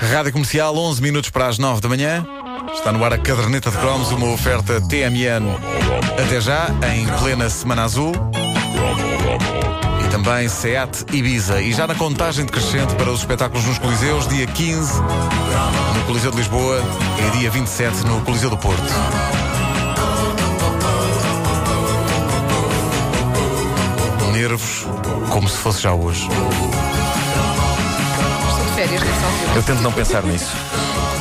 Rádio Comercial, 11 minutos para as 9 da manhã. Está no ar a caderneta de cromos, uma oferta TMN até já, em plena Semana Azul. E também SEAT Ibiza. E já na contagem decrescente para os espetáculos nos Coliseus, dia 15 no Coliseu de Lisboa e dia 27 no Coliseu do Porto. Nervos, como se fosse já hoje. Férias altura. Eu tento não pensar nisso.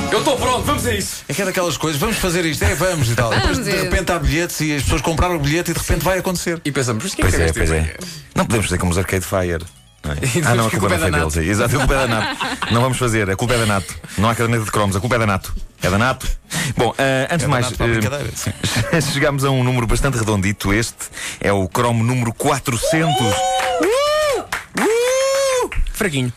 Eu estou pronto, vamos a isso. É que é daquelas coisas, vamos fazer isto, é, vamos e tal. Vamos, Depois, de é. repente há bilhetes e as pessoas compraram o bilhete e de repente vai acontecer. E pensamos, mas quem Pois que é, este pois é. Não podemos fazer como os Arcade Fire. não é? depois Ah, não, a que a culpa culpa não é foi da deles. Exato, a culpa é da Nato. Não vamos fazer, a culpa é da Nato. Não há caderneta de cromos, a culpa é da Nato. É da Nato. Bom, ah, antes É de mais, para a eh, brincadeira, sim. chegámos a um número bastante redondito. Este é o cromo número 400. Fraguinho.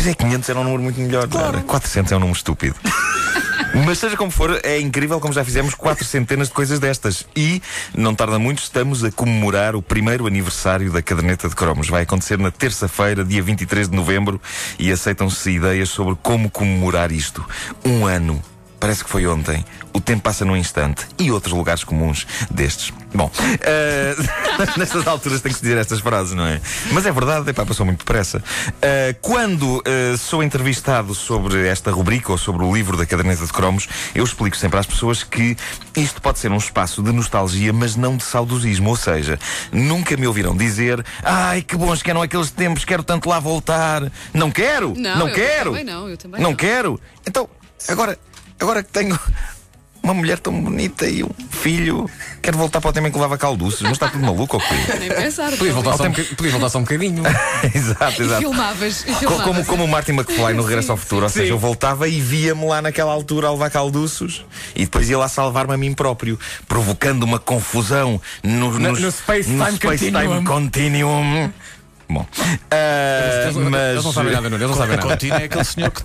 Pois é, 500 era um número muito melhor. Claro. 400 é um número estúpido. Mas seja como for, é incrível como já fizemos quatro centenas de coisas destas. E, não tarda muito, estamos a comemorar o primeiro aniversário da caderneta de cromos. Vai acontecer na terça-feira, dia 23 de novembro, e aceitam-se ideias sobre como comemorar isto. Um ano. Parece que foi ontem. O tempo passa num instante. E outros lugares comuns destes. Bom, eh, nestas alturas tem que se dizer estas frases, não é? Mas é verdade, epá, passou muito depressa. Eh, quando eh, sou entrevistado sobre esta rubrica ou sobre o livro da caderneta de cromos, eu explico sempre às pessoas que isto pode ser um espaço de nostalgia, mas não de saudosismo. Ou seja, nunca me ouviram dizer ai que bons que eram aqueles tempos, quero tanto lá voltar. Não quero! Não, eu quero! também não, eu também não não. quero! Então, agora, agora que tenho uma mulher tão bonita e um filho, quero voltar para o tempo em que levava calduços, mas está tudo maluco ou quê? Nem pensar. Podia voltar, só um, voltar só um bocadinho. exato, E exato. filmavas. E filmavas. Como, como o Martin McFly no Regresso ao Futuro, ou seja, Sim. eu voltava e via-me lá naquela altura a levar calduços e depois ia lá salvar-me a mim próprio, provocando uma confusão no, No- no Space no Time Space Continuum. Bom, Eles, não- mas eles não sabem nada, Nuno, eles não sabem nada. contínua é aquele senhor que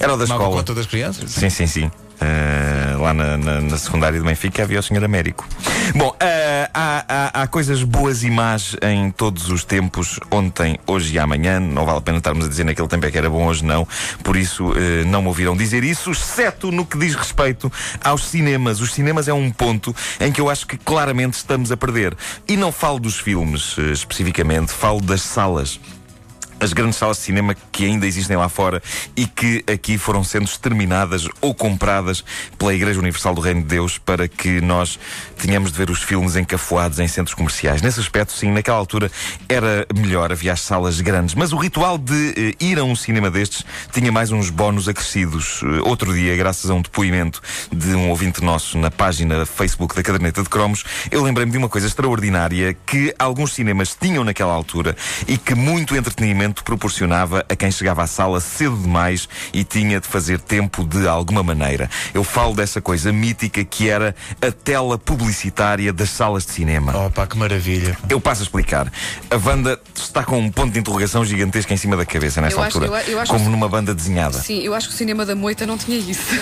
era o da escola. conta das crianças. Sim, sim, sim. Uh, lá na, na, na secundária de Benfica havia o Sr. Américo. Bom, uh, há, há, há coisas boas e más em todos os tempos, ontem, hoje e amanhã. Não vale a pena estarmos a dizer naquele tempo é que era bom, hoje não. Por isso, uh, não me ouviram dizer isso, exceto no que diz respeito aos cinemas. Os cinemas é um ponto em que eu acho que claramente estamos a perder. E não falo dos filmes especificamente, falo das salas as grandes salas de cinema que ainda existem lá fora e que aqui foram sendo exterminadas ou compradas pela Igreja Universal do Reino de Deus para que nós tenhamos de ver os filmes encafuados em centros comerciais. Nesse aspecto, sim, naquela altura era melhor, havia as salas grandes, mas o ritual de eh, ir a um cinema destes tinha mais uns bónus acrescidos. Eh, outro dia, graças a um depoimento de um ouvinte nosso na página Facebook da Caderneta de Cromos, eu lembrei-me de uma coisa extraordinária que alguns cinemas tinham naquela altura e que muito entretenimento proporcionava a quem chegava à sala cedo demais e tinha de fazer tempo de alguma maneira. Eu falo dessa coisa mítica que era a tela publicitária das salas de cinema. Oh pá, que maravilha. Eu passo a explicar. A banda está com um ponto de interrogação gigantesco em cima da cabeça nesta Eu acho- altura. eu- eu acho como que- numa banda desenhada. Sim, eu acho que o cinema da moita não tinha isso.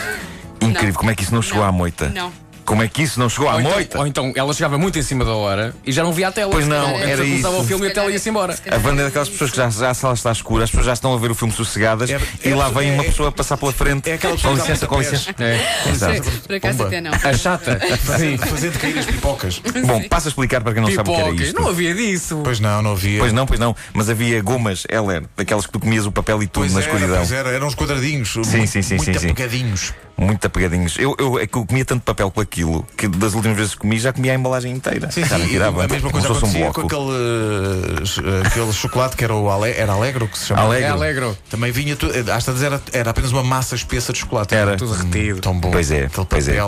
Incrível. Não. Como é que isso não chegou Não. à moita? Não. Como é que isso não chegou à Ou então, moita? ou então ela chegava muito em cima da hora e já não via a tela. Pois não, era começava isso. o filme e a tela ia-se embora. A banda é era daquelas isso. pessoas que já, já a sala está escura, as pessoas já estão a ver o filme sossegadas É- e é- lá vem uma pessoa a passar pela frente. é aquela com pessoa que dá licença, com licença. É. Exato. Por acaso Pumba. até não. A chata. Sim. Fazendo cair as pipocas. Bom, passo a explicar para quem não sabe o que era Pipocas. isto. Não havia disso. Pois não, não havia. Pois não, pois não. Mas havia gomas, Heller, daquelas que tu comias o papel e tudo Pois na era, escuridão. pois era, eram uns quadradinhos. Sim, muito, sim, sim, muito sim, sim. apegadinhos. Muito apegadinhos. Eu, eu, é eu comia tanto papel com aquilo que das últimas vezes que comi já comia a embalagem inteira. Sim, já sim. tirava. A mesma coisa fosse um acontecia com aquele, eh, aquele chocolate que era o Ale, era Alegro que se chamava. Alegro. É alegro. Também vinha, tu, eh, às tantas era, era apenas uma massa espessa de chocolate. Era. Tudo derretido. Tão bom. Pois é, Aquele pois é.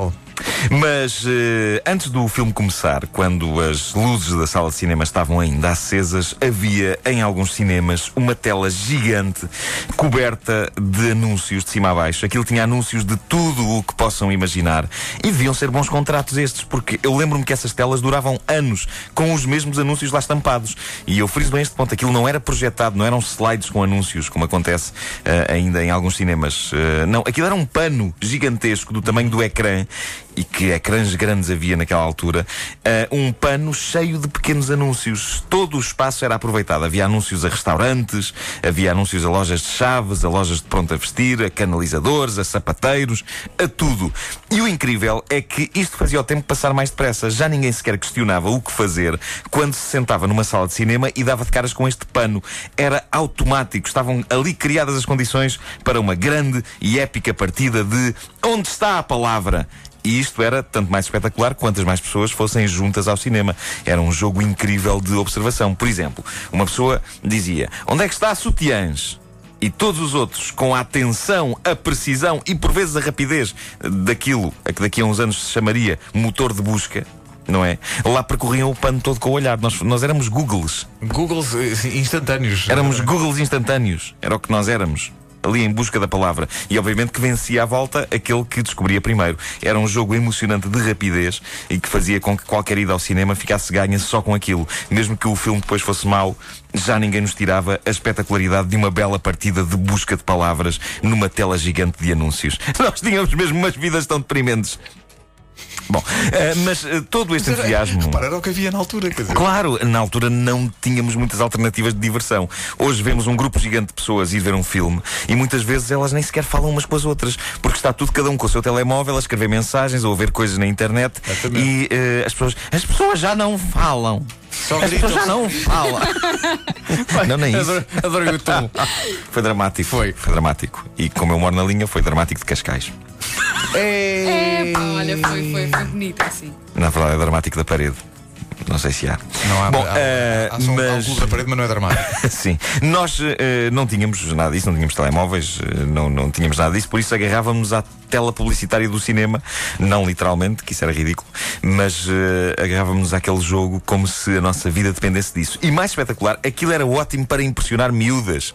Mas eh, antes do filme começar, quando as luzes da sala de cinema estavam ainda acesas, havia em alguns cinemas uma tela gigante coberta de anúncios de cima a baixo. Aquilo tinha anúncios de tudo o que possam imaginar. E deviam ser bons contratos estes, porque eu lembro-me que essas telas duravam anos com os mesmos anúncios lá estampados. E eu friso bem este ponto: aquilo não era projetado, não eram slides com anúncios, como acontece eh, ainda em alguns cinemas. Eh, não, aquilo era um pano gigantesco do tamanho do ecrã e que ecrãs grandes havia naquela altura, eh, um pano cheio de pequenos anúncios. Todo o espaço era aproveitado. Havia anúncios a restaurantes, havia anúncios a lojas de chaves, a lojas de pronto a vestir, a canalizadores, a sapateiros, a tudo. E o incrível é que isto fazia o tempo passar mais depressa. Já ninguém sequer questionava o que fazer quando se sentava numa sala de cinema e dava de caras com este pano. Era automático. Estavam ali criadas as condições para uma grande e épica partida de Onde está a palavra? E isto era tanto mais espetacular quantas mais pessoas fossem juntas ao cinema. Era um jogo incrível de observação. Por exemplo, uma pessoa dizia: Onde é que está a sutiãs? E todos os outros, com a atenção, a precisão e por vezes a rapidez daquilo a que daqui a uns anos se chamaria motor de busca, não é? Lá percorriam o pano todo com o olhar. Nós, nós éramos Googles. Googles eh, instantâneos. Éramos Googles instantâneos. Era o que nós éramos. Ali em busca da palavra. E obviamente que vencia à volta aquele que descobria primeiro. Era um jogo emocionante de rapidez e que fazia com que qualquer ida ao cinema ficasse ganha só com aquilo. Mesmo que o filme depois fosse mau, já ninguém nos tirava a espetacularidade de uma bela partida de busca de palavras numa tela gigante de anúncios. Nós tínhamos mesmo umas vidas tão deprimentes. Bom, eh, mas eh, todo este entusiasmo. Repara, era o que havia na altura. Quer dizer, Claro, na altura não tínhamos muitas alternativas de diversão. Hoje vemos um grupo gigante de pessoas ir ver um filme e muitas vezes elas nem sequer falam umas com as outras, porque está tudo cada um com o seu telemóvel a escrever mensagens ou a ver coisas na internet e eh, as pessoas as pessoas já não falam. Só As pessoas já gritam. não falam. não, nem isso. Adoro, adoro o tom. Foi dramático. Foi. Foi dramático. E como eu moro na linha, foi dramático de Cascais. É, pá, olha, foi, foi, foi bonito assim. Na verdade, é dramático da parede. Não sei se há. Não há, Bom, há, eh, há, só um- há um mas- da parede, mas não é dramático. Sim. Nós eh, não tínhamos nada disso, não tínhamos telemóveis, eh, não, não tínhamos nada disso, por isso agarrávamos à tela publicitária do cinema, não literalmente, que isso era ridículo, mas eh, agarrávamos àquele jogo como se a nossa vida dependesse disso. E mais espetacular, aquilo era ótimo para impressionar miúdas.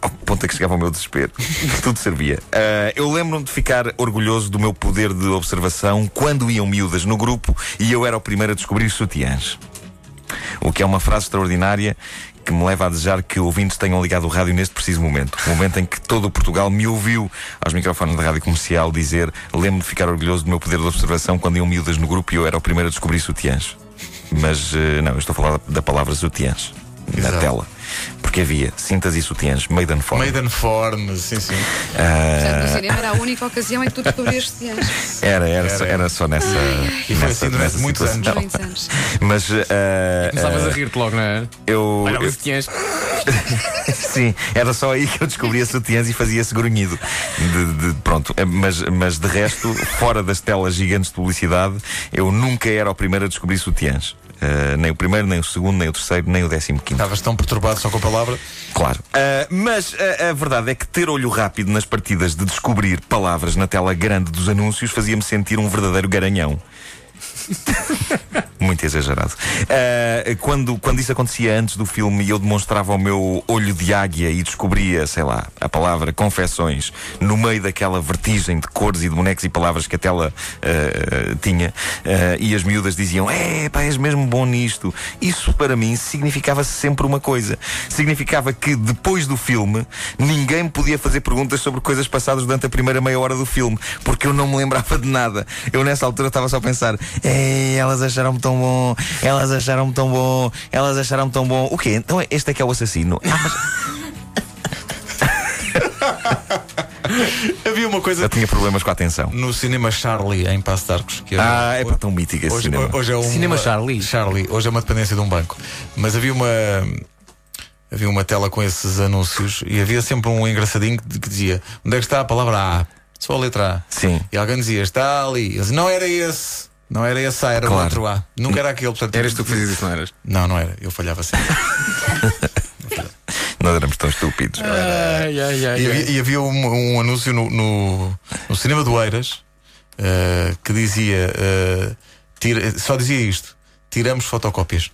Ao ponto a que chegava o meu desespero. Tudo servia. Ah, eu lembro-me de ficar orgulhoso do meu poder de observação quando iam miúdas no grupo e eu era o primeiro a descobrir sutiãs. O que é uma frase extraordinária que me leva a desejar que ouvintes tenham ligado o rádio neste preciso momento. O momento em que todo o Portugal me ouviu aos microfones da rádio comercial dizer: lembro-me de ficar orgulhoso do meu poder de observação quando iam miúdas no grupo e eu era o primeiro a descobrir sutiãs. Mas eh, não, eu estou a falar da, da palavra sutiãs na Exato. tela. Porque havia cintas e sutiãs, Maiden Form. Maiden Form, sim, sim. Portanto, no cinema era a única ocasião em que tu descobrias ciências. Era, era, só, Era. era só nessa. E foi assim durante muitos anos. Muitos anos. Mas eh, Começavas eh, a rir-te logo, não é? eu, Olha, eu- tinhas. Sim, era só aí que eu descobria sutiãs e fazia esse grunhido. De, de- pronto, eh, mas, mas de resto, fora das telas gigantes de publicidade, eu nunca era o primeiro a descobrir sutiãs. Eh, nem o primeiro, nem o segundo, nem o terceiro, nem o décimo quinto. Estavas tão perturbado só com a palavra. Claro. Ah, mas a, a verdade é que ter olho rápido nas partidas de descobrir palavras na tela grande dos anúncios fazia-me sentir um verdadeiro garanhão. Muito exagerado. Ah, quando, quando isso acontecia antes do filme e eu demonstrava o meu olho de águia e descobria, sei lá, a palavra confessões no meio daquela vertigem de cores e de bonecos e palavras que a tela ah, tinha, ah, e as miúdas diziam: É, pá, és mesmo bom nisto. Isso para mim significava sempre uma coisa: significava que depois do filme ninguém podia fazer perguntas sobre coisas passadas durante a primeira meia hora do filme, porque eu não me lembrava de nada. Eu nessa altura estava só a pensar: Ei, elas acharam-me tão bom, elas acharam-me tão bom, elas acharam-me tão bom. O quê? Então este é que é o assassino. Ah, mas Havia uma coisa eu tinha problemas com a atenção. no cinema Charlie, em Passo de Arcos. Que era- Ah, é para tão mítico esse hoje, cinema. hoje é um Cinema Charlie. Charlie, hoje é uma dependência de um banco. Mas havia uma havia uma tela com esses anúncios e havia sempre um engraçadinho que, que dizia onde é que está a palavra A? Só a letra A. Sim. E alguém dizia, está ali. Não era esse. Não era esse A, era Claro. o outro A. Nunca era aquele. Portanto, Eras tu que fazias isso, não eras? Não, não era. Eu falhava sempre. Nós éramos tão estúpidos. Ai, ai, ai. E havia, e havia um, um anúncio no, no, no cinema do Eiras eh, que dizia eh, tira- só dizia isto: tiramos fotocópias.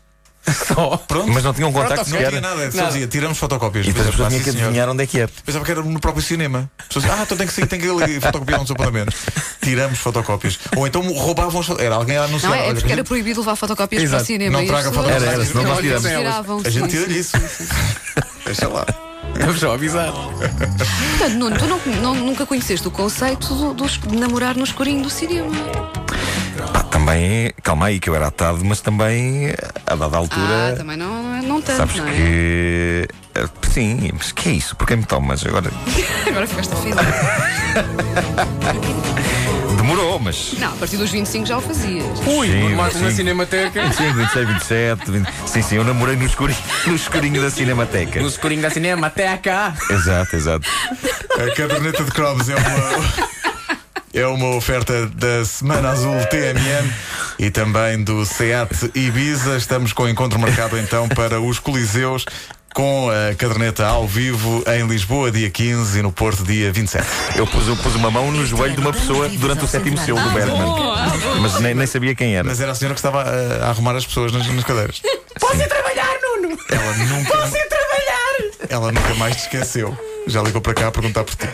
Só. Pronto. Mas não tinha um contacto não sequer. tinha nada, só dizia tiramos fotocópias. E depois as Pensava, pessoas tinham "Ah, que sim, senhor." adivinhar onde é que é. Pensava que era no próprio cinema. As pessoas, ah, então tem que sair, tem que ir ali fotocopiar nos apontamentos. Tiramos fotocópias. Ou então roubavam as Era alguém a anunciar. Não é? É porque era proibido levar fotocópias para o Exato. cinema. Não traga fotocópias. Era, era, senão nós Não, tiramos. tiravam. A gente tira sim, isso. Deixa lá. Vamos só avisar. Portanto, Nuno, tu não, não- nunca conheceste o conceito do- do- de namorar no escurinho do cinema. Pá, também, calma aí, que eu era atado, mas também, a dada Ah, altura. também não, não tanto, sabes não é? que. eh, Sim, mas que é isso? Porquê me tomas? Agora Agora ficaste ofendido. demorou, mas. Não, a partir dos 25 já o fazias. Ui, Sim, marco na sim. Cinemateca. 25, 26, 27. 20... Sim, sim, eu namorei no escurinho, no escurinho da Cinemateca. No escurinho da Cinemateca. Exato, exato. A caderneta de cromos é uma. É uma oferta da Semana Azul TMN e também do SEAT Ibiza. Estamos com o encontro marcado então para os Coliseus com a caderneta ao vivo em Lisboa, dia 15 e no Porto, dia 27. Eu pus, eu pus uma mão no joelho de uma pessoa durante o sétimo selo do Bergman. Mas nem, nem sabia quem era. Mas era a senhora que estava a, a arrumar as pessoas nas, nas cadeiras. Posso ir trabalhar, Nuno? Ela nunca, Posso ir trabalhar? ela nunca mais te esqueceu. Já ligou para cá a perguntar por ti.